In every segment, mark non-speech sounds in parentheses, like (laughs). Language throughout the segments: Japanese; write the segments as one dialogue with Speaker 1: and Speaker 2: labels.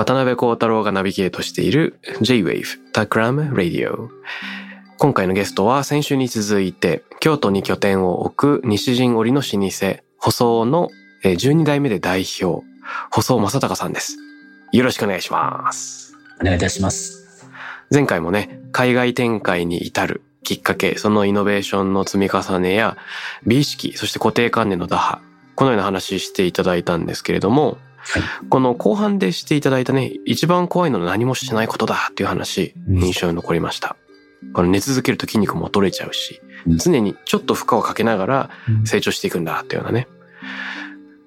Speaker 1: 渡辺幸太郎がナビゲートしている J-Wave Takram Radio 今回のゲストは先週に続いて京都に拠点を置く西陣織の老舗舗装のえー12代目で代表舗装正隆さんです。よろしくお願いします。
Speaker 2: お願いいたします。
Speaker 1: 前回もね海外展開に至るきっかけそのイノベーションの積み重ねや美意識そして固定観念の打破このような話していただいたんですけれども
Speaker 2: はい。
Speaker 1: この後半でしていただいたね、一番怖いのは何もしないことだっていう話、
Speaker 2: うん
Speaker 1: 印象に残りました。この寝続けると筋肉も衰えちゃうし
Speaker 2: うん、
Speaker 1: 常にちょっと負荷をかけながら
Speaker 2: うん
Speaker 1: 成長していくんだっていうようなね。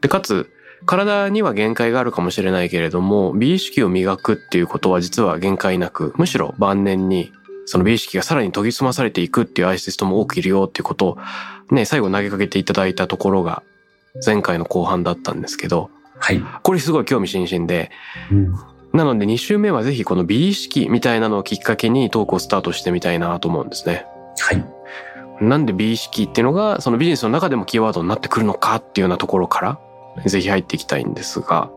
Speaker 1: で、かつ、体には限界があるかもしれないけれども、美意識を磨くっていうことは実は限界なく、むしろ晩年にその美意識がさらに研ぎ澄まされていくっていうアイステストも多くいるよっていうことをね、最後投げかけていただいたところが前回の後半だったんですけど、
Speaker 2: はい。
Speaker 1: これすごい興味津々で、
Speaker 2: うん。
Speaker 1: なので2週目はぜひこの美意識みたいなのをきっかけにトークをスタートしてみたいなと思うんですね。
Speaker 2: はい。
Speaker 1: なんで美意識っていうのがそのビジネスの中でもキーワードになってくるのかっていうようなところからぜひ入っていきたいんですが、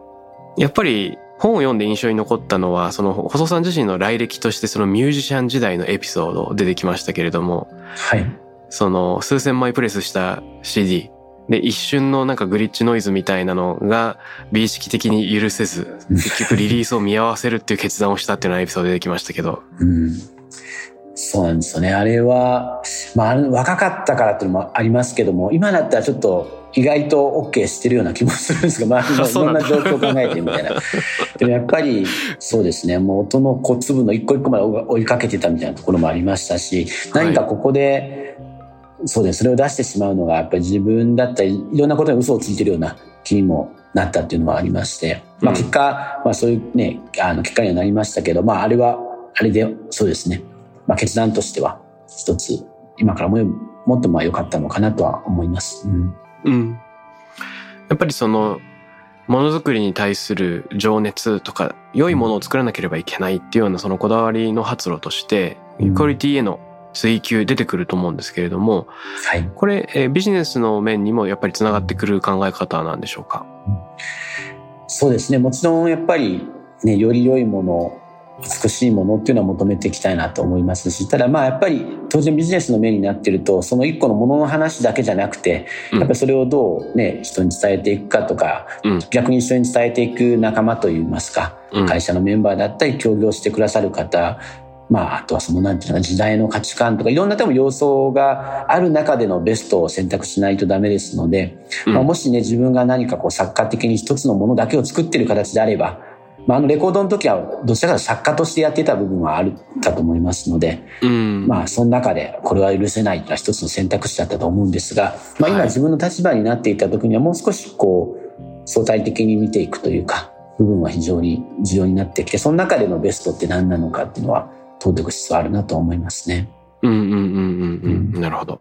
Speaker 1: やっぱり本を読んで印象に残ったのはその細さん自身の来歴としてそのミュージシャン時代のエピソード出てきましたけれども、
Speaker 2: はい。
Speaker 1: その数千枚プレスした CD で一瞬のなんかグリッチノイズみたいなのが美意識的に許せず結局リリースを見合わせるっていう決断をしたっていうようなエピソード出てきましたけど
Speaker 2: うん。そうなんですよね。あれは、まあ若かったからっていうのもありますけども、今だったらちょっと意外と OK してるような気もするんですが、まあ、(laughs) い
Speaker 1: そうなん
Speaker 2: な状況を考えてみたいな。でもやっぱり、そうですね、もう音の小粒の一個一個まで追いかけてたみたいなところもありましたし、何かここで、そうです、それを出してしまうのが、やっぱり自分だったり、いろんなことに嘘をついてるような気にもなったっていうのもありまして、まあ
Speaker 1: うん
Speaker 2: 結果、まあそういうね、あの結果にはなりましたけど、まああれは、あれで、そうですね、まあ決断としては、一つ、今からももっとまあ良かったのかなとは思います。うん。
Speaker 1: うん。やっぱりそのものづくりに対する情熱とか良いものを作らなければいけないっていうようなそのこだわりの発露として
Speaker 2: うん。
Speaker 1: クオリティへの追求出てくると思うんですけれども
Speaker 2: はい。
Speaker 1: これえービジネスの面にもやっぱりつながってくる考え方なんでしょうか？
Speaker 2: そうですね。もちろんやっぱりね、より良いもの、美しいものっていうのは求めていきたいなと思いますし、ただまあやっぱり当然ビジネスの面になってると、その一個のものの話だけじゃなくて、
Speaker 1: うん
Speaker 2: やっぱりそれをどうね、人に伝えていくかとか、
Speaker 1: うん
Speaker 2: 逆に一緒に伝えていく仲間といいますか、
Speaker 1: うん
Speaker 2: 会社のメンバーだったり、協業してくださる方、まあ、あとはその、なんていうのか、時代の価値観とか、いろんな多分要素がある中でのベストを選択しないとダメですので、
Speaker 1: うん。
Speaker 2: まあ、もしね、自分が何かこう、作家的に一つのものだけを作ってる形であれば、まあ、あの、レコードの時は、どちらかと作家としてやってた部分はあるかと思いますので、
Speaker 1: うん。
Speaker 2: まあ、その中で、これは許せないというのは一つの選択肢だったと思うんですが、まあ、
Speaker 1: はい
Speaker 2: 今自分の立場になっていた時には、もう少しこう、相対的に見てい。くというか、部分は非常に重要になってきて、その中でのベストって何なのかっていうのは、問うておく必要あるなと思いますね。
Speaker 1: うんうんうんうんうんなるほど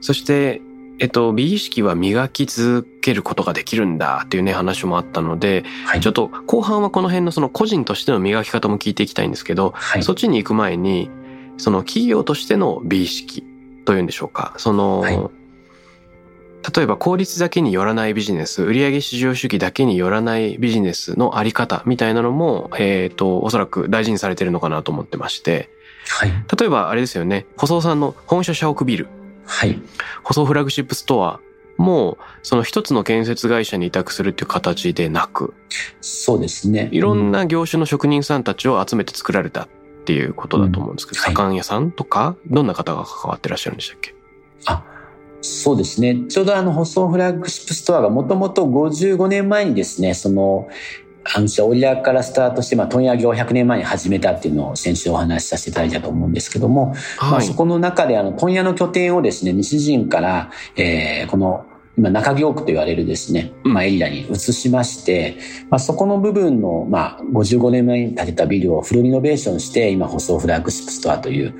Speaker 1: そしてえっと美意識は磨き続けることができるんだっていうね話もあったので
Speaker 2: はい。
Speaker 1: ちょっと後半はこの辺のその個人としての磨き方も聞いていきたいんですけど、
Speaker 2: はい。
Speaker 1: そっちに行く前に、その企業としての美意識というんでしょうか。その、
Speaker 2: はい
Speaker 1: 例えば効率だけによらないビジネス、売上市場主義だけによらないビジネスのあり方みたいなのも、えっ、と、おそらく大事にされてるのかなと思ってまして、
Speaker 2: はい。
Speaker 1: 例えばあれですよね、細尾さんの本社社屋ビル、
Speaker 2: はい。
Speaker 1: 細尾フラグシップストアもうその一つの建設会社に委託するっていう形でなく、
Speaker 2: そうですね。
Speaker 1: いろんな業種の職人さんたちを集めて作られたっていうことだと思うんですけど、
Speaker 2: うん。はい。
Speaker 1: 左官屋さんとか、どんな方が関わってらっしゃるんでしたっけ？
Speaker 2: あ、そうですね。ちょうどあの、舗装フラッグシップストアがもともと55年前にですね、その、あの、オリラからスタートして、まあ、問屋業を100年前に始めたっていうのを先週お話しさせていただいたと思うんですけども、まあ、
Speaker 1: はい
Speaker 2: そ。この中で、あの、問屋の拠点をですね、西陣から、えーこの、今、中京区と言われるですね、
Speaker 1: うん
Speaker 2: まあ、エリアに移しまして、まあ、そこの部分の、まあ、55年前に建てたビルをフルリノベーションして、今、 HOSOO フラッグシップストアという、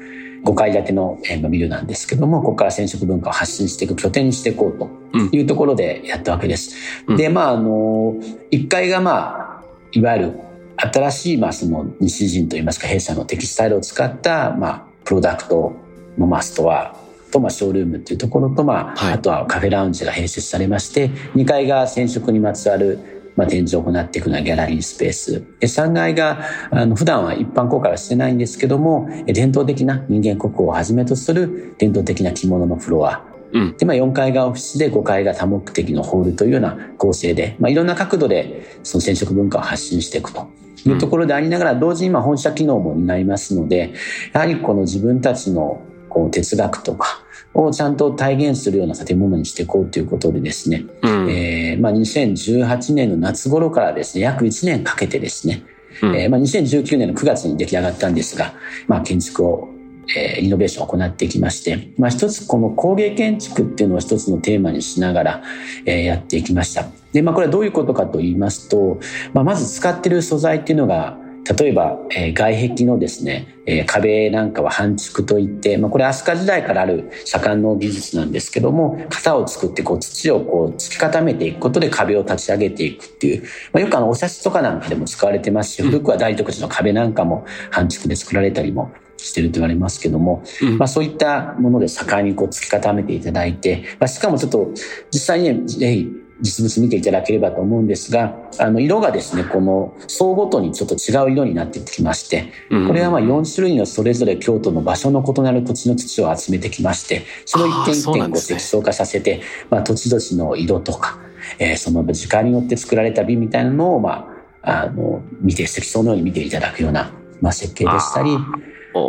Speaker 2: 5階建てのえービルなんですけども、ここから染織文化を発信していく拠点にしていこうというところでやったわけです。
Speaker 1: うん。
Speaker 2: で、まあ、あの、1階がまあ、いわゆる新しい、まあ、その西陣といいますか、弊社のテキスタイルを使った、まあ、プロダクトの、まあ、ストアと、まあ、ショールームっていうところと、まあ、
Speaker 1: はい。
Speaker 2: あとはカフェラウンジが併設されまして、2階が染色にまつわる、まあ、展示を行っていくのはギャラリースペース。で3階が、あの、普段は一般公開はしてないんですけども、え伝統的な人間国宝をはじめとする伝統的な着物のフロア。
Speaker 1: うん。
Speaker 2: で、まあ、4階がオフィスで5階が多目的のホールというような構成で、まあ、いろんな角度でその染色文化を発信していくというところでありながら、同時にまあ本社機能も担いますので、やはりこの自分たちのこう哲学とかをちゃんと体現するような建物にしていこうということでですね、
Speaker 1: うん。
Speaker 2: えーまあ、2018年の夏頃からですね、約1年かけてですね、
Speaker 1: うん
Speaker 2: えーまあ、2019年の9月に出来上がったんですが、まあ、建築を、えーイノベーションを行っていきまして、まあ、一つこの工芸建築っていうのを一つのテーマにしながら、えーやっていきました。で、まあ、これはどういうことかと言いますと、まあ、まず使ってる素材っていうのが、例えば、えー外壁のですね、えー壁なんかは半築といって、まあ、これ飛鳥時代からある左官の技術なんですけども、型を作ってこう土をこう突き固めていくことで壁を立ち上げていくっていう、まあ、よくあのお写真とかなんかでも使われてますし、古くは大徳寺の壁なんかも半築で作られたりもしてると言われますけども、
Speaker 1: うん。
Speaker 2: まあそういったもので盛んにこう突き固めていただいて、まあ、しかもちょっと実際にね、ぜひ実物見ていただければと思うんですが、あの色がですね、この層ごとにちょっと違う色になってきまして、
Speaker 1: うん
Speaker 2: これはまあ4種類のそれぞれ京都の場所の異なる土地の土を集めてきまして、それを一点一点こう
Speaker 1: なんですね。
Speaker 2: 積層化させて、まあ土地土地の色とか、えーその時間によって作られた美みたいなのを、まあ、あの、見て、積層のように見ていただくような、まあ設計でしたり、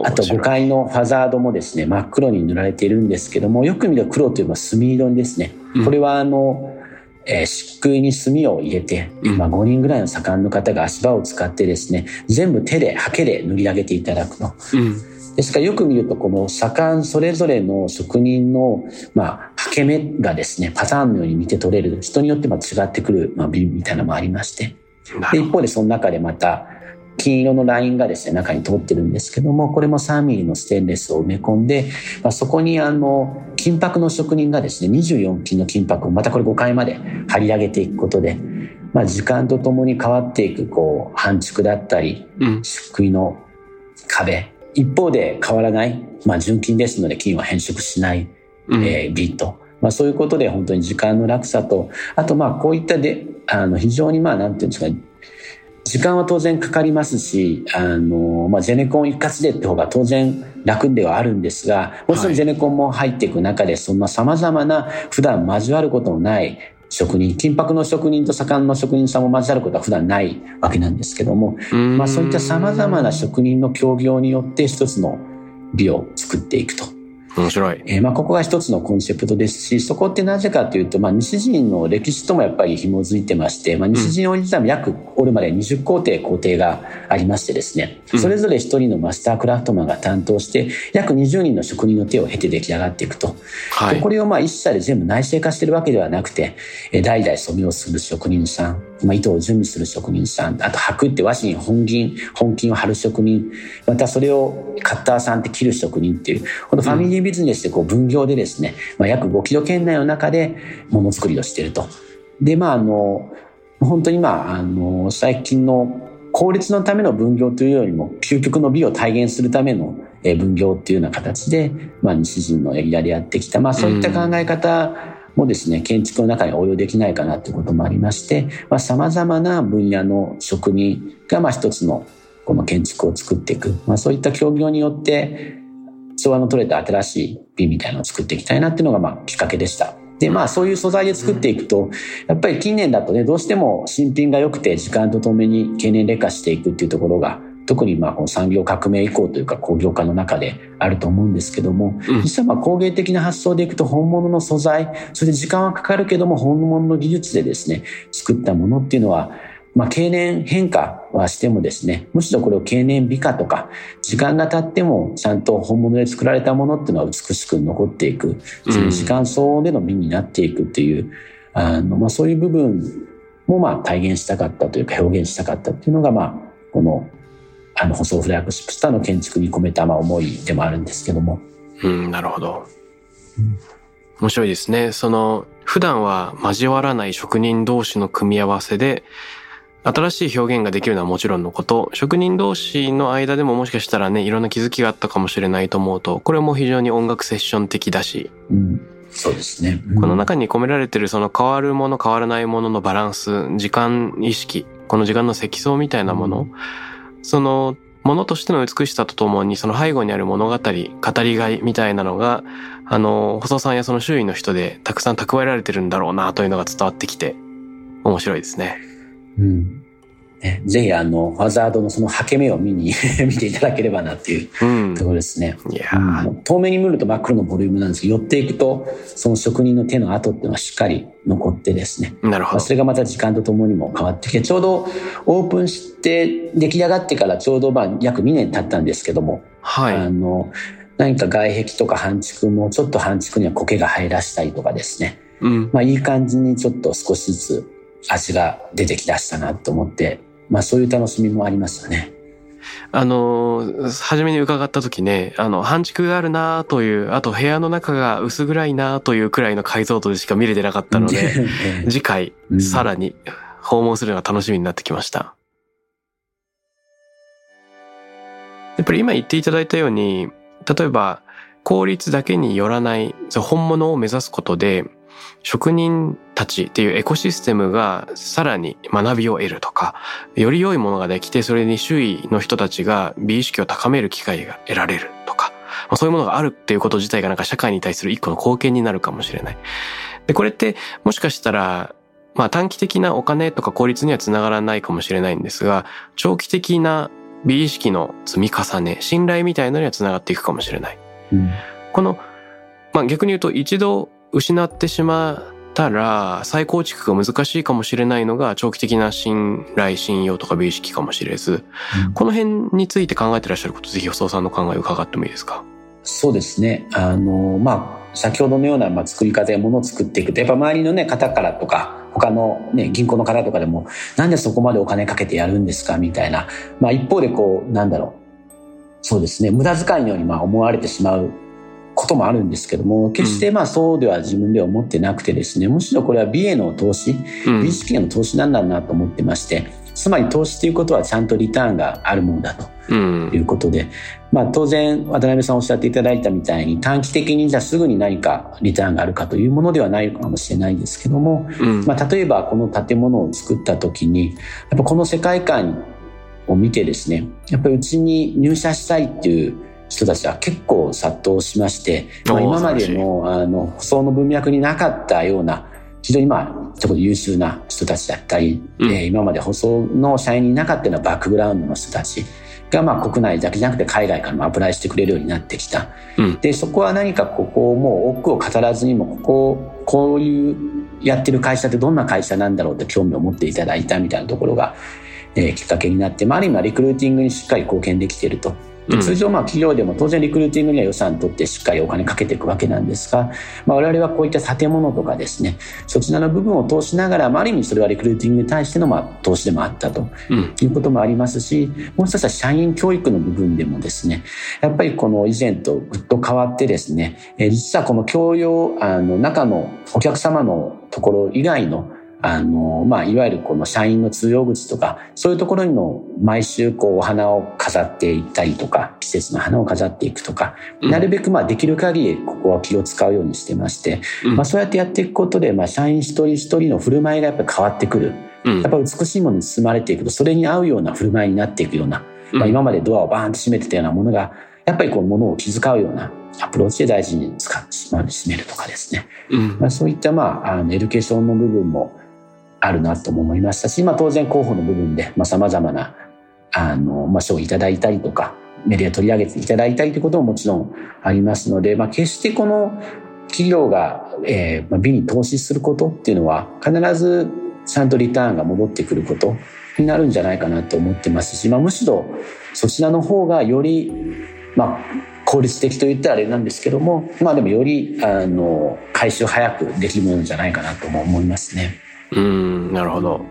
Speaker 2: あと5階のファザードもですね、真っ黒に塗られているんですけども、よく見ると黒というのは墨色にですね、
Speaker 1: うん。
Speaker 2: これはあの、えー漆喰に墨を入れて、
Speaker 1: うん
Speaker 2: まあ5人ぐらいの左官の方が足場を使ってですね、全部手で、ハケで塗り上げていただくと。
Speaker 1: うん。
Speaker 2: ですからよく見るとこの左官それぞれの職人の、まあ、ハケ目がですね、パターンのように見て取れる、人によってまあ違ってくる、まあ、美みたいなのもありまして、で、一方でその中でまた、金色のラインがですね、中に通ってるんですけども、これも3ミリのステンレスを埋め込んで、まあ、そこにあの、金箔の職人がですね、24金の金箔をまたこれ5階まで張り上げていくことで、まあ、時間とともに変わっていく、こう、半築だったり。漆喰の壁。一方で変わらない、まあ、純金ですので金は変色しない、
Speaker 1: うん
Speaker 2: えービート。まあ、そういうことで本当に時間の落差と、あとまあこういったで、あの非常にまあなんていうんですか、時間は当然かかりますし、あの、まあ、ゼネコン一括でって方が当然楽ではあるんですが、もちろんゼネコンも入っていく中で、そんな様々な普段交わることのない職人、金箔の職人と左官の職人さんも交わることは普段ないわけなんですけども、
Speaker 1: うん
Speaker 2: まあ、そういった様々な職人の協業によって一つの美を作っていくと。
Speaker 1: 面白い。
Speaker 2: えーまあ、ここが一つのコンセプトですし、そこってなぜかというと、まあ、西陣の歴史ともやっぱり紐づいてまして、まあ、西陣織自体も約おるまで20工程工程がありましてですね、
Speaker 1: うん
Speaker 2: それぞれ一人のマスタークラフトマンが担当して、約20人の職人の手を経て出来上がっていくと。
Speaker 1: はい
Speaker 2: でこ。れをまあ一社で全部内製化してるわけではなくて、えー代々染めをする職人さん、まあ、糸を準備する職人さん、あと履くって和紙に本銀、本金を貼る職人、またそれをカッターさんって切る職人っていう、このファミリービジネスでこう分業でですね、まあ、約5キロ圏内の中でものづくりをしていると。で、まああの、本当にまああの、最近の効率のための分業というよりも、究極の美を体現するための分業っていうような形で、まあ、西陣のエリアでやってきた、まあ、そういった考え方もですね、建築の中に応用できないかなということもありまして、まあ、様々な分野の職人が、まあ、一つのこの建築を作っていく、まあ、そういった協業によって、調和の取れた新しい美みたいなのを作っていきたいなっていうのが、まあ、きっかけでした。で、まあそういう素材で作っていくと、やっぱり近年だとね、どうしても新品が良くて時間とともに経年劣化していくっていうところが、特にまあこの産業革命以降というか工業化の中であると思うんですけども、実はまあ工芸的な発想でいくと本物の素材、それで時間はかかるけども本物の技術でですね、作ったものっていうのは、まあ、経年変化はしてもですね、むしろこれを経年美化とか、時間が経ってもちゃんと本物で作られたものっていうのは美しく残っていく、その時間相応での美になっていくっていう、あの、まあ、そういう部分もまあ体現したかったというか表現したかったっていうのが、まあ、この、あの、舗装フラッグシップスターの建築に込めたまあ思いでもあるんですけども。
Speaker 1: うん、なるほど。面白いですね。その、普段は交わらない職人同士の組み合わせで、新しい表現ができるのはもちろんのこと、職人同士の間でももしかしたらね、いろんな気づきがあったかもしれないと思うと、これも非常に音楽セッション的だし、
Speaker 2: うん、そうですね、
Speaker 1: うん、この中に込められてるその変わるもの変わらないもののバランス、時間意識、この時間の積層みたいなもの、そのものとしての美しさとともに、その背後にある物語、語りがいみたいなのが、あの、細さんやその周囲の人でたくさん蓄えられてるんだろうなというのが伝わってきて、面白いですね。
Speaker 2: うん。ね、ぜひあの、ハザードのその刷け目を見に (laughs) 見ていただければなっていうところですね。
Speaker 1: うん、いや、
Speaker 2: うん、遠目に見ると真っ黒のボリュームなんですけど、寄っていくと、その職人の手の跡っていうのはしっかり残ってですね。
Speaker 1: なるほど。
Speaker 2: それがまた時間とともにも変わってきて、ちょうどオープンして出来上がってからちょうどまあ約2年経ったんですけども、
Speaker 1: はい。
Speaker 2: あの、何か外壁とか半築もちょっと半築には苔が生え出したりとかですね。
Speaker 1: うん。
Speaker 2: まあいい感じにちょっと少しずつ足が出てきだしたなと思って、まあそういう楽しみもありましたね。
Speaker 1: あの、初めに伺った時ね、あの、半築があるなという、あと部屋の中が薄暗いなというくらいの解像度でしか見れてなかったので、(laughs) 次回、さらに訪問するのが楽しみになってきました。やっぱり今言っていただいたように、例えば、効率だけによらない、本物を目指すことで、職人たちっていうエコシステムがさらに学びを得るとか、より良いものができて、それに周囲の人たちが美意識を高める機会が得られるとか、まあ、そういうものがあるっていうこと自体がなんか社会に対する一個の貢献になるかもしれない。で、これってもしかしたら、まあ短期的なお金とか効率にはつながらないかもしれないんですが、長期的な美意識の積み重ね、信頼みたいなのにはつながっていくかもしれない。
Speaker 2: うん、
Speaker 1: この、まあ逆に言うと一度失ってしまったら再構築が難しいかもしれないのが長期的な信頼信用とか美意識かもしれず、うん、この辺について考えてらっしゃることぜひ細さんの考えを伺ってもいいですか？
Speaker 2: そうですね。あのまあ先ほどのような、まあ、作り方やものを作っていくとやっぱ周りのね方からとか他のね銀行の方とかでもなんでそこまでお金かけてやるんですかみたいなまあ一方でこうなんだろう。そうですね。無駄遣いのようにまあ思われてしまうこともあるんですけども、決してまあそうでは自分では思ってなくてですね、むしろこれは美への投資、美意識への投資なんだなと思ってまして、つまり投資ということはちゃんとリターンがあるものだということで、まあ当然渡辺さんおっしゃっていただいたみたいに短期的にじゃあすぐに何かリターンがあるかというものではないかもしれないんですけども、まあ例えばこの建物を作った時に、やっぱこの世界観を見てですね、やっぱりうちに入社したいっていう人たちは結構殺到しまして、まあ、今までのあの舗装の文脈になかったような非常にまあちょっと優秀な人たちだったり、うん、えー、今まで舗装の社員になかったようなバックグラウンドの人たちがまあ国内だけじゃなくて海外からもアプライしてくれるようになってきた。うん、でそこは何かここをもう奥を語らずにもこここういうやってる会社ってどんな会社なんだろうって興味を持っていただいたみたいなところが、えー、きっかけになって、まあ、ある意味リクルーティングにしっかり貢献できていると。で通常まあ企業でも当然リクルーティングには予算取ってしっかりお金かけていくわけなんですが、まあ、我々はこういった建物とかですねそちらの部分を通しながら、まあ、ある意味それはリクルーティングに対してのまあ投資でもあったということもありますし、もう一つは社員教育の部分でもですねやっぱりこの以前とぐっと変わってですね、え実はこの教養あの中のお客様のところ以外のあの、まあ、いわゆるこの社員の通用口とか、そういうところにも毎週こうお花を飾っていったりとか、季節の花を飾っていくとか、うん、なるべくまあできる限りここは気を使うようにしてまして、うん、まあそうやってやっていくことで、まあ社員一人一人の振る舞いがやっぱり変わってくる。うん、やっぱ美しいものに包まれていくと、それに合うような振る舞いになっていくような、まあ今までドアをバーンと閉めてたようなものが、やっぱりこう物を気遣うようなアプローチで大事に使ってしまう、閉めるとかですね。
Speaker 1: うん。
Speaker 2: まあ、そういった、まあ、あの education の部分もあるなとも思いましたし、まあ、当然広報の部分でさ、まあ、様々な、あの、まあ、賞をいただいたりとか、メディア取り上げていただいたりということももちろんありますので、まあ、決してこの企業が、えーま、美に投資することっていうのは、必ずちゃんとリターンが戻ってくることになるんじゃないかなと思ってますし、まあ、むしろそちらの方がより、まあ、効率的と言ったらあれなんですけども、まあでもより、あの、回収早くできるものじゃないかなとも思いますね。
Speaker 1: うん、なるほど。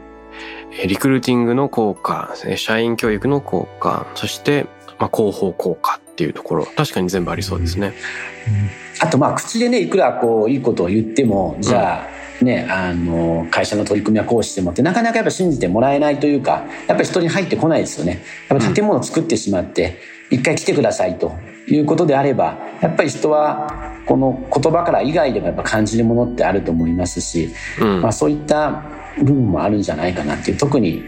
Speaker 1: リクルーティングの効果、社員教育の効果、そして、まあ、広報効果っていうところ、確かに全部ありそうですね。
Speaker 2: あとまあ口でねいくらこういいことを言ってもじゃあね、あの会社の取り組みはこうしてもってなかなかやっぱ信じてもらえないというかやっぱり人に入ってこないですよねやっぱ建物を作ってしまって一回来てくださいということであればやっぱり人はこの言葉から以外でもやっぱ感じるものってあると思いますし、
Speaker 1: うん
Speaker 2: まあ、そういった部分もあるんじゃないかなっていう特に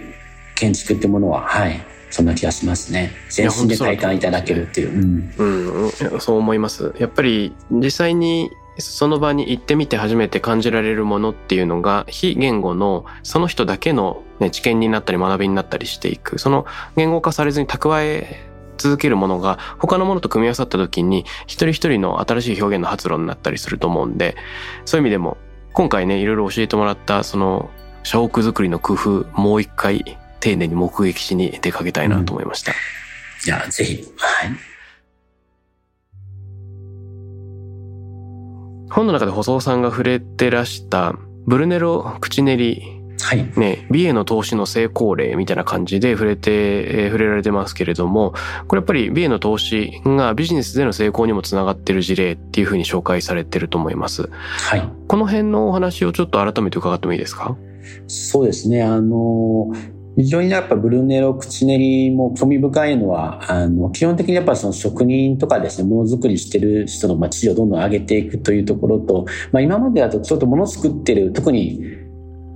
Speaker 2: 建築ってものははいそんな気がしますね全身で体感いただけるっていう。うん
Speaker 1: うん、そう思います。やっぱり実際にその場に行ってみて初めて感じられるものっていうのが非言語のその人だけの、ね、知見になったり学びになったりしていく。その言語化されずに蓄え続けるものが他のものと組み合わさった時に一人一人の新しい表現の発露になったりすると思うんでそういう意味でも今回ねいろいろ教えてもらったその社屋作りの工夫もう一回丁寧に目撃しに出かけたいなと思いました。
Speaker 2: いやぜひ。はい。
Speaker 1: 本の中で細尾さんが触れてらしたブルネロ口練り
Speaker 2: はい
Speaker 1: ね、美への投資の成功例みたいな感じで触れて、えー触れられてますけれども、これやっぱり美への投資がビジネスでの成功にもつながってる事例っていうふうに紹介されてると思います。
Speaker 2: はい
Speaker 1: この辺のお話をちょっと改めて伺ってもいいですか？
Speaker 2: そうですね。あの、非常にやっぱブルネロ口練りも興味深いのは、あの、基本的にやっぱその職人とかですね、ものづくりしてる人のまあ地位をどんどん上げていくというところと、まあ今までだとちょっともの作ってる、特に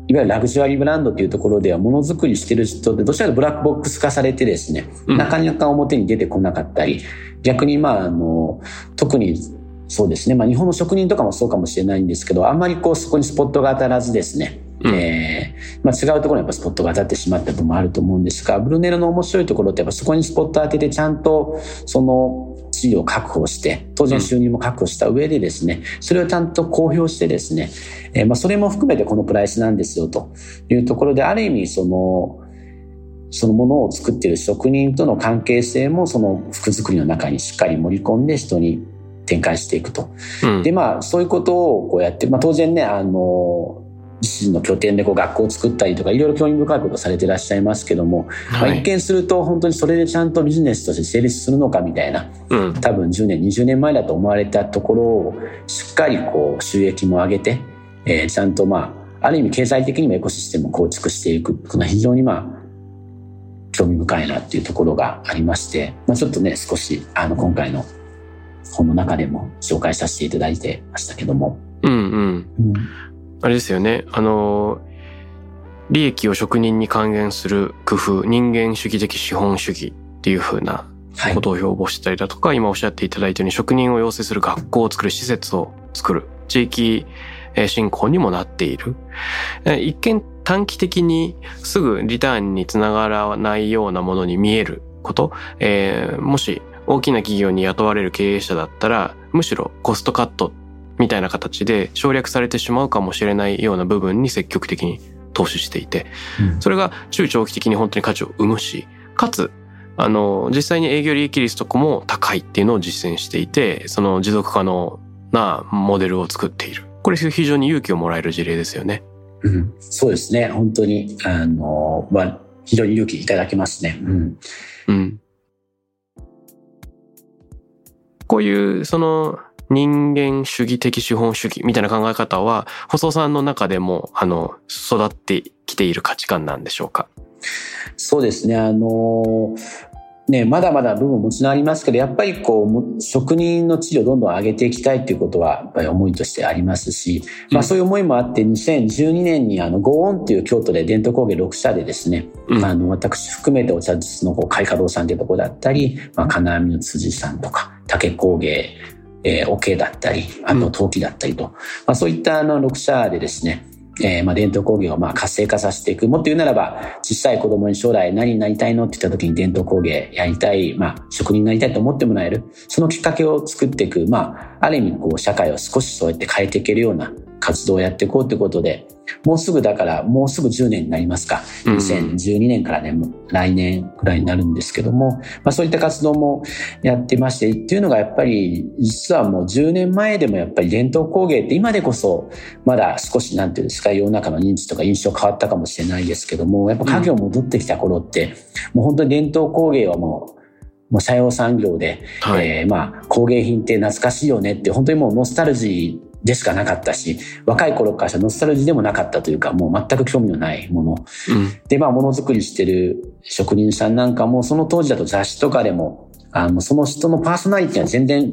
Speaker 2: いわゆるラグジュアリーブランドっていうところではものづくりしてる人ってどちらかブラックボックス化されてですね、
Speaker 1: うん。
Speaker 2: なかなか表に出てこなかったり、逆にまああの、特にそうですね、まあ日本の職人とかもそうかもしれないんですけど、あんまりこうそこにスポットが当たらずですね、
Speaker 1: うん。
Speaker 2: えーまあ、違うところにやっぱスポットが当たってしまった部分もあると思うんですが、ブルネロの面白いところってやっぱそこにスポット当ててちゃんとその地位を確保して、当然収入も確保した上でですね、それをちゃんと公表してですね、えーまあ、それも含めてこのプライスなんですよというところで、ある意味その、そのものを作っている職人との関係性もその服作りの中にしっかり盛り込んで人に展開していくと。
Speaker 1: うん
Speaker 2: で、まあ、そういうことをこうやって、まあ、当然ね、あの、自身の拠点でこう学校を作ったりとか、いろいろ興味深いことをされていらっしゃいますけども、まあ、
Speaker 1: はい。
Speaker 2: 一見すると本当にそれでちゃんとビジネスとして成立するのかみたいな、
Speaker 1: うん。
Speaker 2: 多分10年、20年前だと思われたところを、しっかりこう収益も上げて、えーちゃんとまあ、ある意味経済的にもエコシステムを構築していく、この非常にまあ、興味深いなっていうところがありまして、まあ、ちょっとね、少し、あの、今回の本の中でも紹介させていただいてましたけども。
Speaker 1: うんうん。
Speaker 2: うん
Speaker 1: あれですよね。あの利益を職人に還元する工夫人間主義的資本主義っていう風な
Speaker 2: はい。
Speaker 1: ことを標榜したりだとか、今おっしゃっていただいたように職人を養成する学校を作る施設を作る。地域えー振興にもなっている。えー一見短期的にすぐリターンにつながらないようなものに見えること、えーもし大きな企業に雇われる経営者だったら、むしろコストカットみたいな形で省略されてしまうかもしれないような部分に積極的に投資していて、
Speaker 2: うん
Speaker 1: それが中長期的に本当に価値を生むし、かつ、あの、実際に営業利益率とかも高いっていうのを実践していて、その持続可能なモデルを作っている。これ非常に勇気をもらえる事例ですよね。
Speaker 2: うんそうですね。本当に、あの、まあ、非常に勇気いただけますね。うん。
Speaker 1: うん。こういう、その、人間主義的資本主義みたいな考え方は、細尾さんの中でも、あの、育ってきている価値観なんでしょうか？
Speaker 2: そうですね。あの、ね、まだまだ部分ももちろんありますけど、やっぱりこうも、職人の地位をどんどん上げていきたいということは、やっぱり思いとしてありますし、まあそういう思いもあって、2012年にあの、ゴーンっていう京都で伝統工芸6社でですね、
Speaker 1: うん。
Speaker 2: あの、私含めてお茶術のこう、海華堂さんっていうところだったり、まあ、金網の辻さんとか、竹工芸えー、桶だったり、あと陶器だったりと、まあ、そういったあの6社でですね、えー、まあ伝統工芸をまあ活性化させていく。もっと言うならば、小さい子供に将来何になりたいのって言った時に伝統工芸やりたい、まあ職人になりたいと思ってもらえる。そのきっかけを作っていく。まあ、ある意味こう社会を少しそうやって変えていけるような活動をやっていこうってことで、もうすぐだから、もうすぐ10年になりますか。2012年からね、来年くらいになるんですけども、まあそういった活動もやってまして、っていうのがやっぱり、実はもう10年前でもやっぱり伝統工芸って今でこそ、まだ少しなんていうんですか、世の中の認知とか印象変わったかもしれないですけども、やっぱ家業戻ってきた頃って、もう本当に伝統工芸はもう、もう社用産業で、はい、えー、まあ工芸品って懐かしいよねって本当にもうノスタルジーでしかなかったし、若い頃からしたノスタルジーでもなかったというか、もう全く興味のないもの。うん、で、まあ、ものづくりしてる職人さんなんかも、その当時だと雑誌とかでも、あの、その人のパーソナリティは全然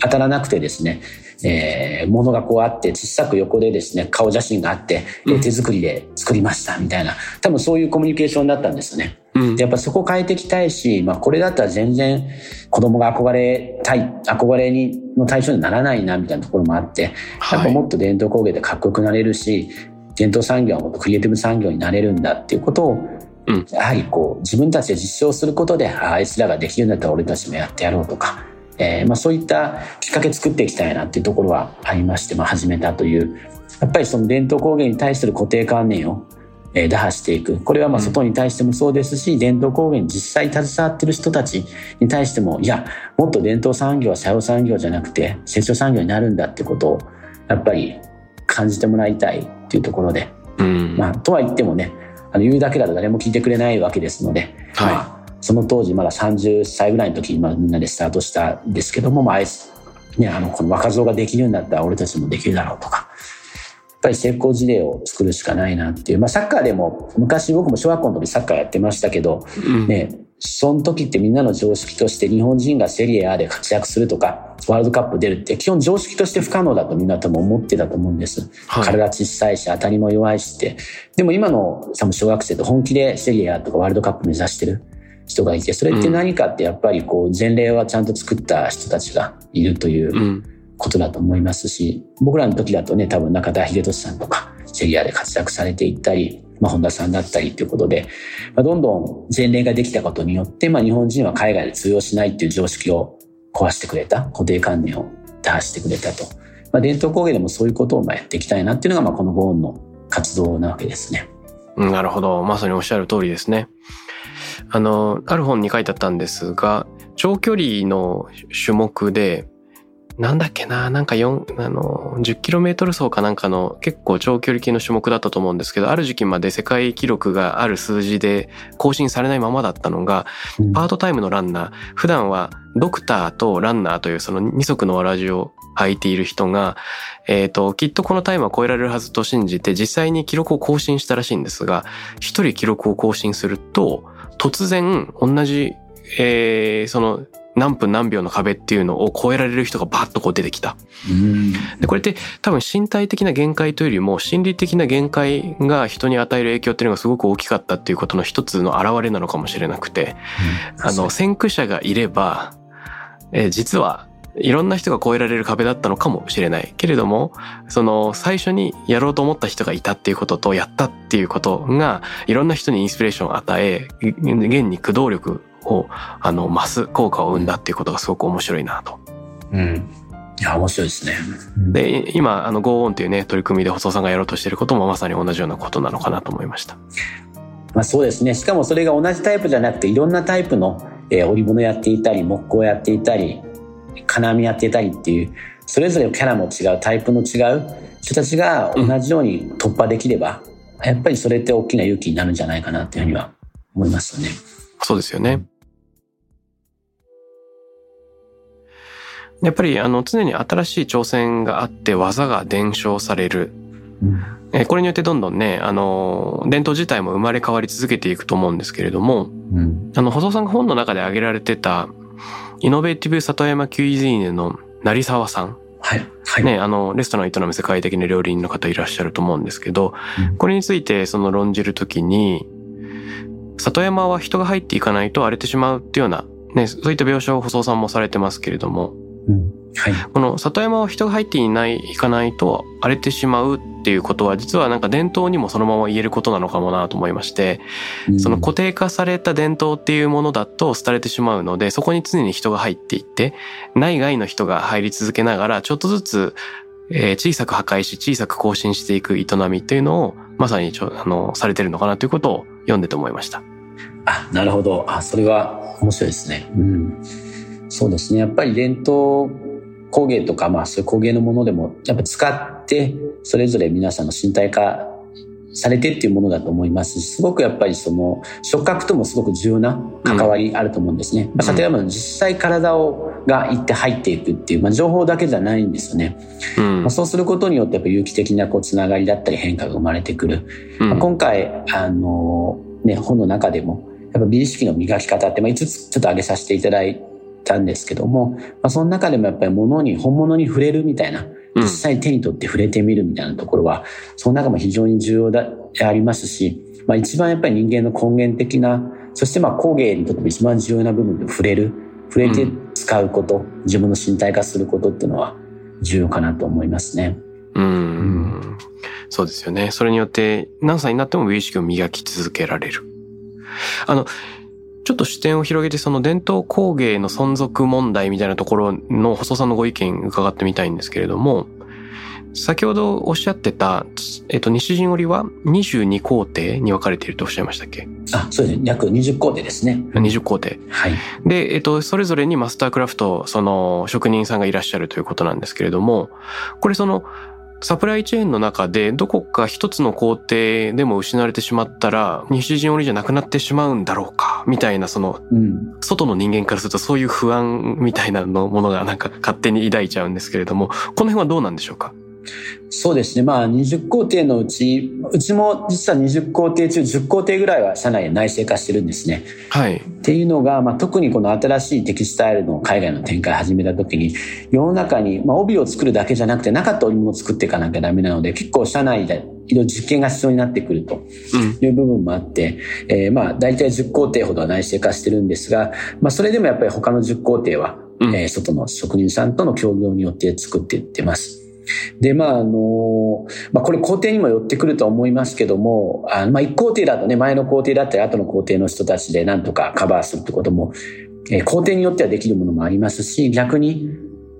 Speaker 2: 当たらなくてですね、えー、ものがこうあって、小さく横でですね、顔写真があって、うん、手作りで作りましたみたいな、多分そういうコミュニケーションだったんですね。うん、やっぱそこを変えていきたいし、まあこれだったら全然子供が憧れたい、憧れにの対象にならないなみたいなところもあって、やっぱもっと伝統工芸でかっこよくなれるし、伝統産業はもっとクリエイティブ産業になれるんだっていうことを、うん、やはりこう自分たちで実証することで、あいつらができるんだったら俺たちもやってやろうとか、えー、まあそういったきっかけ作っていきたいなっていうところはありまして、まあ始めたという、やっぱりその伝統工芸に対する固定観念をえ打破していく。これはまあ外に対してもそうですし、うん、伝統工芸に実際携わってる人たちに対しても、いや、もっと伝統産業は社用産業じゃなくて、成長産業になるんだってことを、やっぱり感じてもらいたいっていうところで、うん、まあ、とは言ってもね、あの言うだけだと誰も聞いてくれないわけですので、はい、まあ、その当時まだ30歳ぐらいの時に、まあ、みんなでスタートしたんですけども、まあ、ね、あの、この若造ができるんだったら俺たちもできるだろうとか、ぱり成功事例を作るしかないなっていう。まあサッカーでも、昔僕も小学校の時サッカーやってましたけど、うん、ね、その時ってみんなの常識として日本人がセリエ A で活躍するとか、ワールドカップ出るって基本常識として不可能だとみんな多分思ってたと思うんです。はい、体小さいし、当たりも弱いしって。でも今の多分小学生と本気でセリエ A とかワールドカップ目指してる人がいて、それって何かってやっぱりこう前例はちゃんと作った人たちがいるという、うんことだと思いますし、僕らの時だとね、多分中田秀俊さんとか、セリアで活躍されていったり、まあ、本田さんだったりっていうことで、まあ、どんどん前例ができたことによって、まあ、日本人は海外で通用しないっていう常識を壊してくれた、固定観念を打破してくれたと。まあ、伝統工芸でもそういうことをまあやっていきたいなっていうのが、まあ、このゴーンの活動なわけですね。
Speaker 1: なるほど。まさにおっしゃる通りですね。あの、ある本に書いてあったんですが、長距離の種目で、なんだっけな、なんか4、あの、10キロメートル走かなんかの結構長距離系の種目だったと思うんですけど、ある時期まで世界記録がある数字で更新されないままだったのが、パートタイムのランナー、普段はドクターとランナーというその二足のわらじを履いている人が、えっ、ー、と、きっとこのタイムは超えられるはずと信じて実際に記録を更新したらしいんですが、一人記録を更新すると、突然同じ、えー、その何分何秒の壁っていうのを超えられる人がバッとこう出てきた。でこれって多分身体的な限界というよりも心理的な限界が人に与える影響っていうのがすごく大きかったっていうことの一つの表れなのかもしれなくて、うん、あの先駆者がいれば、えー、実はいろんな人が超えられる壁だったのかもしれない。けれども、その最初にやろうと思った人がいたっていうことと、やったっていうことが、いろんな人にインスピレーションを与え、現に駆動力を、あの、増す効果を生んだっていうことがすごく面白いなと。
Speaker 2: うん。いや、面白いですね。
Speaker 1: で、今、あの、Go On っていうね、取り組みで細さんがやろうとしてることもまさに同じようなことなのかなと思いました。
Speaker 2: まあそうですね。しかもそれが同じタイプじゃなくて、いろんなタイプの、えー、織物やっていたり、木工やっていたり、金網やっていたりっていう、それぞれキャラも違う、タイプの違う人たちが同じように突破できれば、うん、やっぱりそれって大きな勇気になるんじゃないかなっていうふうには思いますよね。
Speaker 1: そうですよね。やっぱりあの常に新しい挑戦があって技が伝承される。うん、これによってどんどんね、あの、伝統自体も生まれ変わり続けていくと思うんですけれども、うん、あの、細さんが本の中で挙げられてた、イノベーティブ里山キュイジーネの成沢さん。
Speaker 2: はい。はい、
Speaker 1: ね、あの、レストランを営む世界的な料理人の方いらっしゃると思うんですけど、うん、これについてその論じるときに、里山は人が入っていかないと荒れてしまうっていうような、ね、そういった描写を細さんもされてますけれども、
Speaker 2: はい。
Speaker 1: この里山は人が入っていない、行かないと荒れてしまうっていうことは、実はなんか伝統にもそのまま言えることなのかもなと思いまして、その固定化された伝統っていうものだと廃れてしまうので、そこに常に人が入っていって、内外の人が入り続けながら、ちょっとずつ、えー小さく破壊し、小さく更新していく営みっていうのを、まさにちょ、あの、されてるのかなということを読んでて思いました。
Speaker 2: あ、なるほど。あ、それは面白いですね。うん。そうですね。やっぱり伝統工芸とか、まあそういう工芸のものでも、やっぱ使って、それぞれ皆さんの身体化されてっていうものだと思いますし、すごくやっぱりその触覚ともすごく重要な関わりあると思うんですね。まあ、里山の実際体をが行って入っていくっていう、まあ情報だけじゃないんですよね。
Speaker 1: うん
Speaker 2: まあ、。そうすることによってやっぱ有機的なこうつながりだったり変化が生まれてくる。
Speaker 1: うん
Speaker 2: まあ今回、あの、ね、本の中でも、やっぱ美意識の磨き方って、まあ、5つちょっと挙げさせていただいたんですけども、まあ、その中でもやっぱり物に、本物に触れるみたいな、
Speaker 1: うん
Speaker 2: 実際手に取って触れてみるみたいなところは、その中も非常に重要だ、ありますし、まあ、一番やっぱり人間の根源的な、そしてまあ工芸にとっても一番重要な部分で触れる、触れて使うこと、自分の身体化することっていうのは重要かなと思いますね。
Speaker 1: うん。そうですよね。それによって何歳になっても美意識を磨き続けられる。あの、ちょっと視点を広げてその伝統工芸の存続問題みたいなところの細さんのご意見伺ってみたいんですけれども、先ほどおっしゃってた、えっと、西陣織は22工程に分かれているとおっしゃいましたっけ？
Speaker 2: あ、そうですね。約20工程ですね。
Speaker 1: ?20 工程。
Speaker 2: はい。
Speaker 1: で、えっと、それぞれにマスタークラフト、その職人さんがいらっしゃるということなんですけれども、これその、サプライチェーンの中でどこか一つの工程でも失われてしまったら、西陣織じゃなくなってしまうんだろうか、みたいなその、
Speaker 2: うん。
Speaker 1: 外の人間からするとそういう不安みたいなのものがなんか勝手に抱いちゃうんですけれども、この辺はどうなんでしょうか？
Speaker 2: そうですね。まあ、20工程のうち、うちも実は20工程中10工程ぐらいは社内で内製化してるんですね。
Speaker 1: はい。
Speaker 2: っていうのが、まあ、特にこの新しいテキスタイルの海外の展開を始めた時に、世の中に、まあ、帯を作るだけじゃなくて、なかった織物を作っていかなきゃダメなので、結構社内でいろいろ実験が必要になってくると
Speaker 1: うん。
Speaker 2: いう部分もあって、えーまあ、大体10工程ほどは内製化してるんですが、まあ、それでもやっぱり他の10工程は、
Speaker 1: うん
Speaker 2: えー外の職人さんとの協業によって作っていってます。で、まあ、あのまあ、これ工程にもよってくると思いますけども、あまあ、1工程だとね、前の工程だったり、後の工程の人たちでなんとかカバーするってことも、えー工程によってはできるものもありますし、逆に、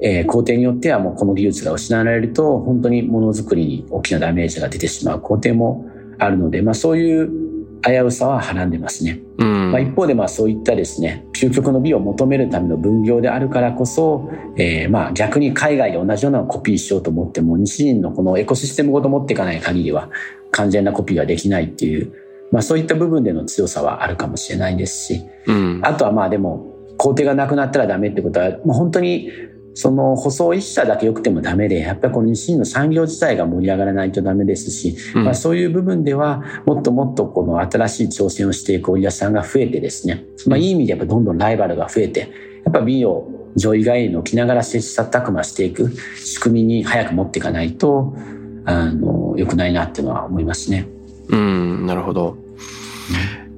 Speaker 2: えー工程によってはもうこの技術が失われると、本当にものづくりに大きなダメージが出てしまう工程もあるので、まあ、そういう危うさははらんでますね。
Speaker 1: うん。
Speaker 2: まあ、一方でまあそういったですね、究極の美を求めるための分業であるからこそ、えーまあ逆に海外で同じようなのをコピーしようと思っても、日銀のこのエコシステムごと持っていかない限りは完全なコピーができないっていう、まあそういった部分での強さはあるかもしれないですし、
Speaker 1: うん。
Speaker 2: あとはまあでも、工程がなくなったらダメってことは、もう本当にその舗装一社だけ良くてもダメで、やっぱりこの日清の産業自体が盛り上がらないとダメですし、
Speaker 1: うん
Speaker 2: まあそういう部分では、もっともっとこの新しい挑戦をしていく織屋さんが増えてですね、まあいい意味でやっぱどんどんライバルが増えて、やっぱ美を上位外に置きながら切磋琢磨していく仕組みに早く持っていかないと、あの、良くないなっていうのは思いますね。
Speaker 1: うん、なるほど。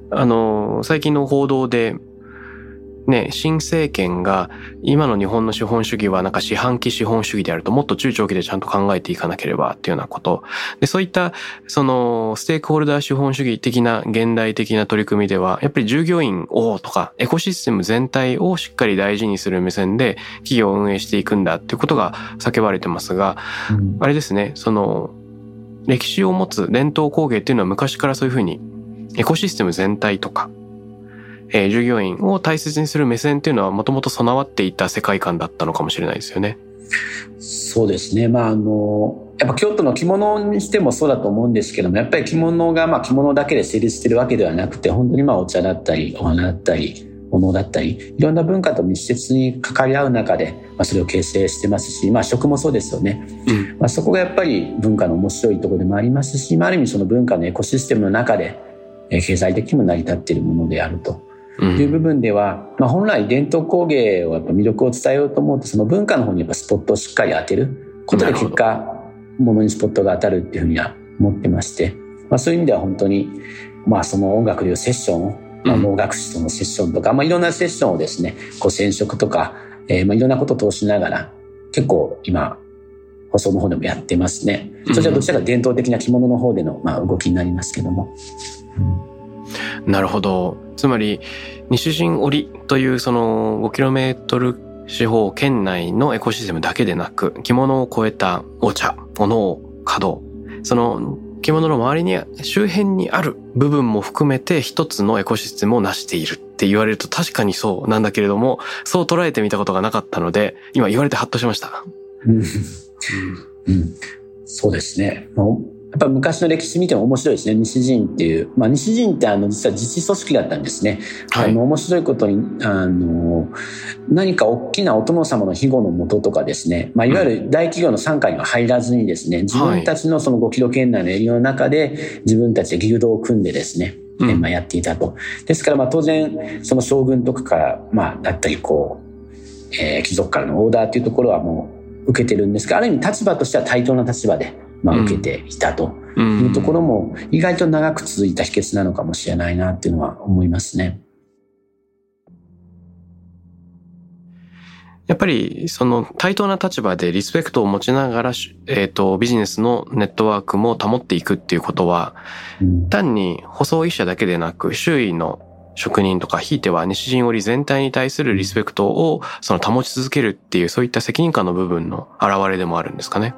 Speaker 1: あの、最近の報道で、ね、新政権が今の日本の資本主義はなんか四半期資本主義であるともっと中長期でちゃんと考えていかなければっていうようなこと。で、そういったそのステークホルダー資本主義的な現代的な取り組みではやっぱり従業員をとかエコシステム全体をしっかり大事にする目線で企業を運営していくんだっていうことが叫ばれてますが、
Speaker 2: うん
Speaker 1: あれですね、その、歴史を持つ伝統工芸っていうのは昔からそういうふうに、エコシステム全体とか、えー従業員を大切にする目線っていうのはもともと備わっていた世界観だったのかもしれないですよね。
Speaker 2: そうですね。まあ、あの、やっぱ京都の着物にしてもそうだと思うんですけども、やっぱり着物が、まあ着物だけで成立してるわけではなくて、本当にまあお茶だったり、お花だったり、物だったり、いろんな文化と密接に関わり合う中で、まあそれを形成してますし、まあ食もそうですよね。
Speaker 1: うん。
Speaker 2: まあそこがやっぱり文化の面白いところでもありますし、まあある意味その文化のエコシステムの中で、えー経済的にも成り立っているものであると。
Speaker 1: う。
Speaker 2: というん部分では、まあ、本来伝統工芸をやっぱ魅力を伝えようと思うとその文化の方にやっぱスポットをしっかり当てることで結果ものにスポットが当たるっていうふうには思ってまして、まあ、そういう意味では本当にまあその音楽でいうセッションを、まあ、
Speaker 1: うん
Speaker 2: 能楽師とのセッションとか、まあ、いろんなセッションをですねこう染色とか、えーまあいろんなことを通しながら結構今、放送の方でもやってますね。そちらどちらか伝統的な着物の方での、まあ、動きになりますけども。
Speaker 1: なるほど。つまり、西陣織というその 5km 四方圏内のエコシステムだけでなく、着物を超えたお茶、お能、華道、その着物の周りに、周辺にある部分も含めて一つのエコシステムを成しているって言われると確かにそうなんだけれども、そう捉えてみたことがなかったので、今言われてハッとしました。
Speaker 2: うん、そうですね。やっぱ昔の歴史見ても面白いですね。西陣っていう。まあ、西陣ってあの、実は自治組織だったんですね。はい、あの、面白いことに、あの、何か大きなお殿様の庇護のもととかですね、まあ、いわゆる大企業の傘下には入らずにですね、自分たちのその5キロ圏内のエリアの中で、自分たちでギルドを組んでですね、うん、まあ、やっていたと。ですから、まあ、当然、その将軍とかから、まあ、だったり、こう、えー、貴族からのオーダーっていうところはもう受けてるんですが、ある意味立場としては対等な立場で、まあ、受けていたというところも意外と長く続いた秘訣なのかもしれないなっていうのは思いますね。
Speaker 1: やっぱり、その対等な立場でリスペクトを持ちながら、えっ、ー、と、ビジネスのネットワークも保っていくっていうことは、うん、単に舗装一社だけでなく、周囲の職人とか、ひいては西陣織全体に対するリスペクトを、その保ち続けるっていう、そういった責任感の部分の表れでもあるんですかね。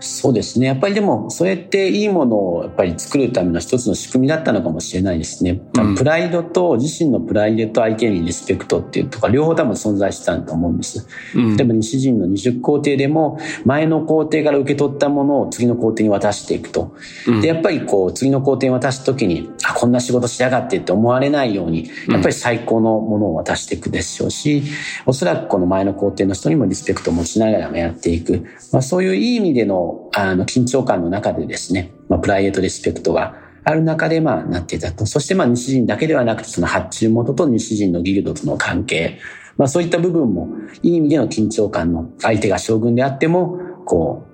Speaker 2: そうですね。やっぱりでも、そうやっていいものをやっぱり作るための一つの仕組みだったのかもしれないですね。うん、プライドと、自身のプライドと相手にリスペクトっていうとか、両方多分存在したんだと思うんです。うん、例えば西陣の20工程でも、前の工程から受け取ったものを次の工程に渡していくと。うん、で、やっぱりこう、次の工程に渡すときに、あ、こんな仕事しやがってって思われないように、やっぱり最高のものを渡していくでしょうし、おそらくこの前の工程の人にもリスペクトを持ちながらやっていく。まあそういういい意味での、あの、緊張感の中でですね、まあ、プライエートリスペクトがある中で、まあ、なっていたと。そして、まあ、西人だけではなくて、その発注元と西人のギルドとの関係、まあ、そういった部分も、いい意味での緊張感の、相手が将軍であっても、こ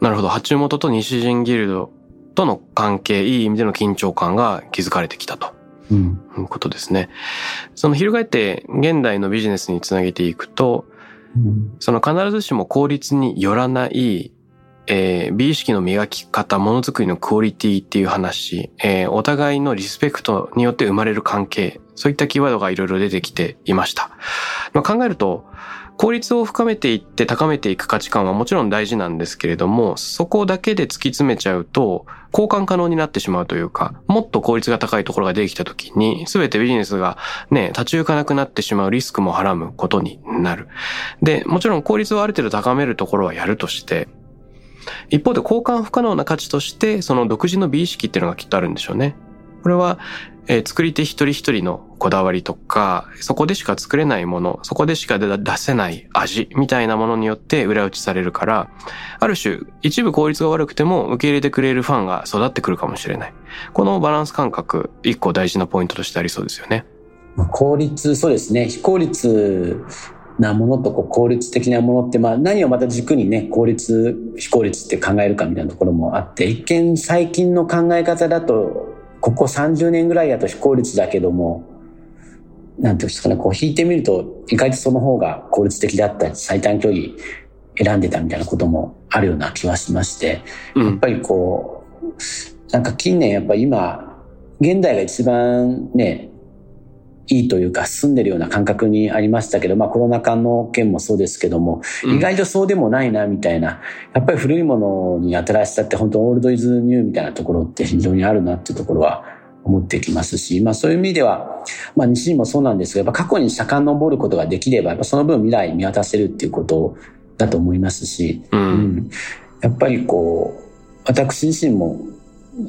Speaker 1: う。なるほど。発注元と西人ギルドとの関係、いい意味での緊張感が築かれてきたと。うん。いうことですね。その翻って現代のビジネスにつなげていくと、うん、その必ずしも効率によらないえー、美意識の磨き方、ものづくりのクオリティっていう話、えー、お互いのリスペクトによって生まれる関係、そういったキーワードがいろいろ出てきていました。まあ、考えると、効率を深めていって高めていく価値観はもちろん大事なんですけれども、そこだけで突き詰めちゃうと、交換可能になってしまうというか、もっと効率が高いところが出てきた時に、すべてビジネスがね、立ち行かなくなってしまうリスクもはらむことになる。で、もちろん効率をある程度高めるところはやるとして、一方で交換不可能な価値として、その独自の美意識っていうのがきっとあるんでしょうね。これは、えー、作り手一人一人のこだわりとか、そこでしか作れないもの、そこでしか出せない味みたいなものによって裏打ちされるから、ある種、一部効率が悪くても受け入れてくれるファンが育ってくるかもしれない。このバランス感覚、一個大事なポイントとしてありそうですよね。
Speaker 2: 効率、そうですね。非効率なものとこう効率的なものって、まあ何をまた軸にね、効率、非効率って考えるかみたいなところもあって、一見最近の考え方だと、ここ30年ぐらいだと非効率だけども、なんていうんですかね、こう引いてみると、意外とその方が効率的だったり、最短距離選んでたみたいなこともあるような気はしまして、やっぱりこう、なんか近年やっぱり今、現代が一番ね、いいというか住んでるような感覚にありましたけど、まあコロナ禍の件もそうですけども、意外とそうでもないなみたいな、やっぱり古いものに新しさって本当オールドイズニューみたいなところって非常にあるなっていうところは思ってきますし、まあそういう意味では、まあ西にもそうなんですが、やっぱ過去に遡ることができれば、やっぱその分未来見渡せるっていうことだと思いますし、うん、うん、やっぱりこう、私自身も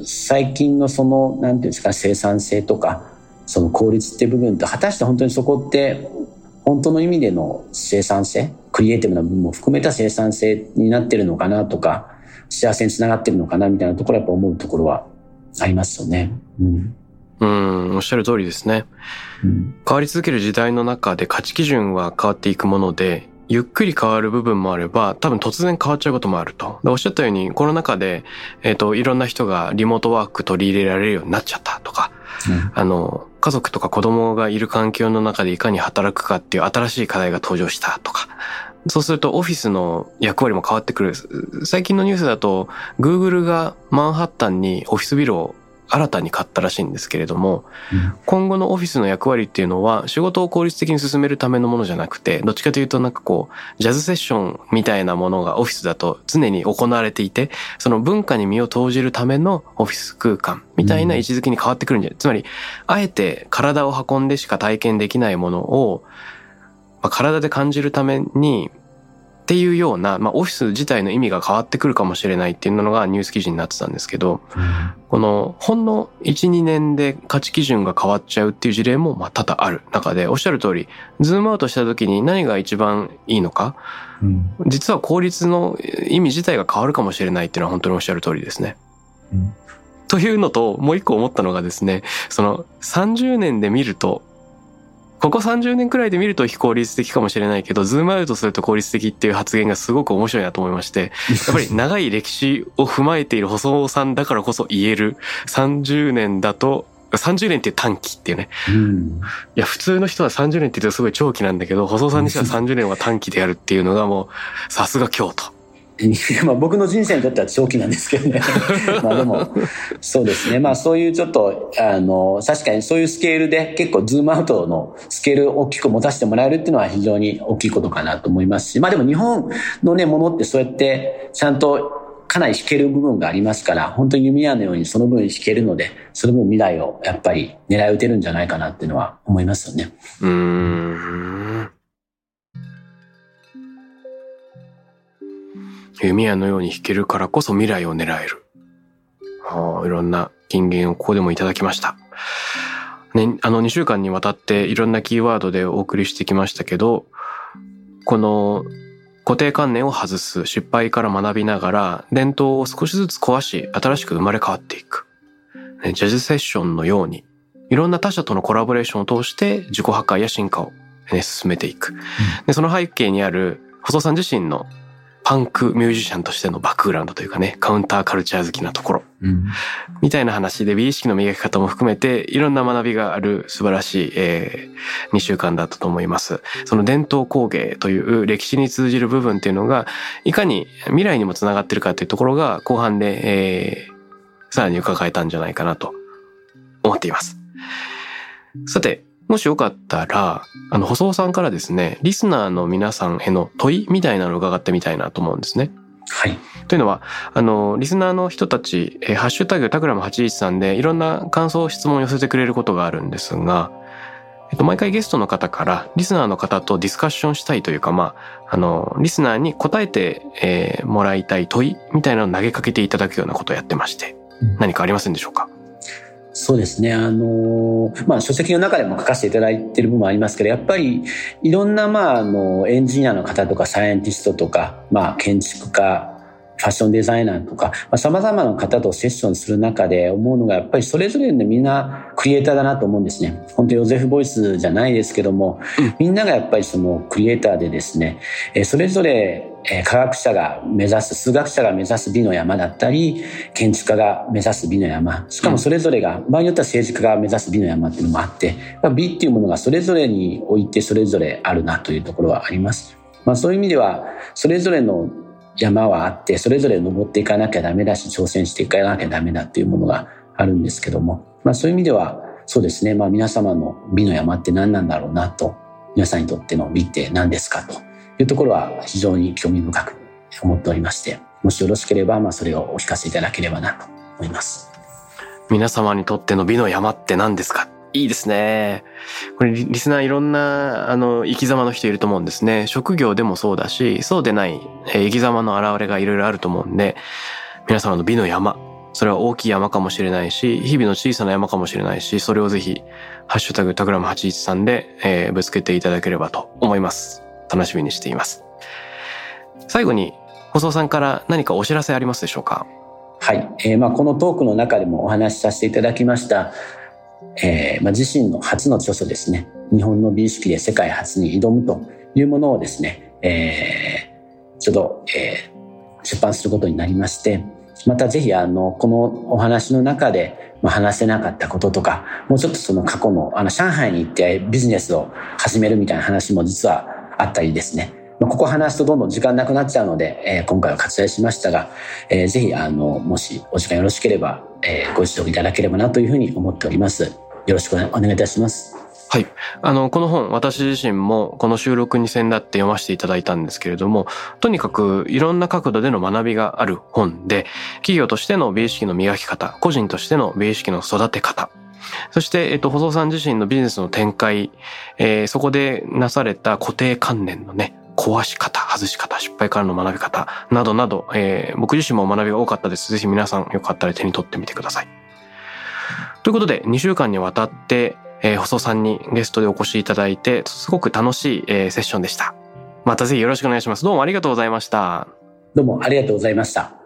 Speaker 2: 最近のその、なんていうんですか、生産性とか、その効率って部分と果たして本当にそこって本当の意味での生産性クリエイティブな部分も含めた生産性になってるのかなとか幸せにつながってるのかなみたいなところやっぱ思うところはありますよね。
Speaker 1: うん。うん、おっしゃる通りですね。うん、変わり続ける時代の中で価値基準は変わっていくもので、ゆっくり変わる部分もあれば、多分突然変わっちゃうこともあると。おっしゃったように、コロナ禍で、えっ、ー、と、いろんな人がリモートワーク取り入れられるようになっちゃったとか、あの、家族とか子供がいる環境の中でいかに働くかっていう新しい課題が登場したとか、そうするとオフィスの役割も変わってくる。最近のニュースだと、Google がマンハッタンにオフィスビルを新たに買ったらしいんですけれども、今後のオフィスの役割っていうのは仕事を効率的に進めるためのものじゃなくて、どっちかというとなんかこう、ジャズセッションみたいなものがオフィスだと常に行われていて、その文化に身を投じるためのオフィス空間みたいな位置づけに変わってくるんじゃない、つまり、あえて体を運んでしか体験できないものを、まあ、体で感じるためにっていうような、まあ、オフィス自体の意味が変わってくるかもしれないっていうのがニュース記事になってたんですけど、うん、このほんの1、2年で価値基準が変わっちゃうっていう事例もまあ多々ある中で、おっしゃる通り、ズームアウトした時に何が一番いいのか、うん、実は効率の意味自体が変わるかもしれないっていうのは本当におっしゃる通りですね。うん。というのと、もう一個思ったのがですね、その30年で見るとここ30年くらいで見ると非効率的かもしれないけど、ズームアウトすると効率的っていう発言がすごく面白いなと思いまして、(laughs) やっぱり長い歴史を踏まえている細尾さんだからこそ言える30年だと、30年っていう短期っていうね。うん、いや、普通の人は30年って言うとすごい長期なんだけど、細尾さんにしては30年は短期であるっていうのがもう、さすが京都。(laughs)
Speaker 2: まあ僕の人生にとっては長期なんですけどね。(laughs) まあでも、そうですね。まあそういうちょっと、あの、確かにそういうスケールで結構ズームアウトのスケールを大きく持たせてもらえるっていうのは非常に大きいことかなと思いますし、まあでも日本のね、ものってそうやってちゃんとかなり弾ける部分がありますから、本当に弓矢のようにその分弾けるので、その分未来をやっぱり狙い撃てるんじゃないかなっていうのは思いますよね。うん。
Speaker 1: 弓矢のように弾けるからこそ未来を狙える。はあ、いろんな金言をここでもいただきました。ね、あの2週間にわたっていろんなキーワードでお送りしてきましたけど、この固定観念を外す、失敗から学びながら、伝統を少しずつ壊し、新しく生まれ変わっていく。ね、ジャズセッションのように、いろんな他者とのコラボレーションを通して自己破壊や進化を、ね、進めていく。でその背景にある細さん自身のパンクミュージシャンとしてのバックグラウンドというかね、カウンターカルチャー好きなところ、うん、みたいな話で美意識の磨き方も含めていろんな学びがある素晴らしい、えー、2週間だったと思います。その伝統工芸という歴史に通じる部分っていうのがいかに未来にもつながってるかというところが後半で、えー、さらに伺えたんじゃないかなと思っています。さて、もしよかったら、あの、細尾さんからですね、リスナーの皆さんへの問いみたいなのを伺ってみたいなと思うんですね。
Speaker 2: はい。
Speaker 1: というのは、あの、リスナーの人たち、えハッシュタグタグラム813でいろんな感想、質問を寄せてくれることがあるんですが、えっと、毎回ゲストの方から、リスナーの方とディスカッションしたいというか、まあ、あの、リスナーに答えて、えー、もらいたい問いみたいなのを投げかけていただくようなことをやってまして、何かありませんでしょうか？
Speaker 2: そうですね。あの、まあ、書籍の中でも書かせていただいている部分もありますけど、やっぱり、いろんな、まあ、あの、エンジニアの方とか、サイエンティストとか、まあ、建築家、ファッションデザイナーとか、まあ、様々な方とセッションする中で思うのが、やっぱりそれぞれでみんなクリエイターだなと思うんですね。本当ヨゼフ・ボイスじゃないですけども、うん、みんながやっぱりそのクリエイターでですね、えそれぞれえ科学者が目指す、数学者が目指す美の山だったり、建築家が目指す美の山、しかもそれぞれが、場合によっては政治家が目指す美の山っていうのもあって、美っていうものがそれぞれにおいてそれぞれあるなというところはあります。まあそういう意味では、それぞれの山はあって、それぞれ登っていかなきゃダメだし、挑戦していかなきゃダメだっていうものがあるんですけども、まあそういう意味では、そうですね、まあ皆様の美の山って何なんだろうなと、皆さんにとっての美って何ですかというところは非常に興味深く思っておりまして、もしよろしければ、まあそれをお聞かせいただければなと思います。
Speaker 1: 皆様にとっての美の山って何ですか？いいですね。これリスナーいろんなあの生き様の人いると思うんですね。職業でもそうだし、そうでない生き様の現れがいろいろあると思うんで、皆様の美の山、それは大きい山かもしれないし、日々の小さな山かもしれないし、それをぜひ、ハッシュタグタグラム813で、えー、ぶつけていただければと思います。楽しみにしています。最後に、細尾さんから何かお知らせありますでしょうか？
Speaker 2: はい。えー、まあこのトークの中でもお話しさせていただきました、えーまあ、自身の初の著書ですね日本の美意識で世界初に挑むというものをですね、えー、ちょうど、えー、出版することになりましてまたぜひあのこのお話の中で話せなかったこととかもうちょっとその過去のあの上海に行ってビジネスを始めるみたいな話も実はあったりですねまあ、ここ話すとどんどん時間なくなっちゃうので、えー、今回は割愛しましたが、えー、ぜひ、あの、もしお時間よろしければ、えー、ご指導いただければなというふうに思っております。よろしくお願いいたします。
Speaker 1: はい。あの、この本、私自身もこの収録に先だって読ませていただいたんですけれども、とにかくいろんな角度での学びがある本で、企業としての美意識の磨き方、個人としての美意識の育て方、そして、えっと、細さん自身のビジネスの展開、えー、そこでなされた固定観念のね、壊し方、外し方、失敗からの学び方、などなど、えー、僕自身も学びが多かったです。ぜひ皆さんよかったら手に取ってみてください。ということで、2週間にわたって、えー、細さんにゲストでお越しいただいて、すごく楽しい、えー、セッションでした。またぜひよろしくお願いします。どうもありがとうございました。
Speaker 2: どうもありがとうございました。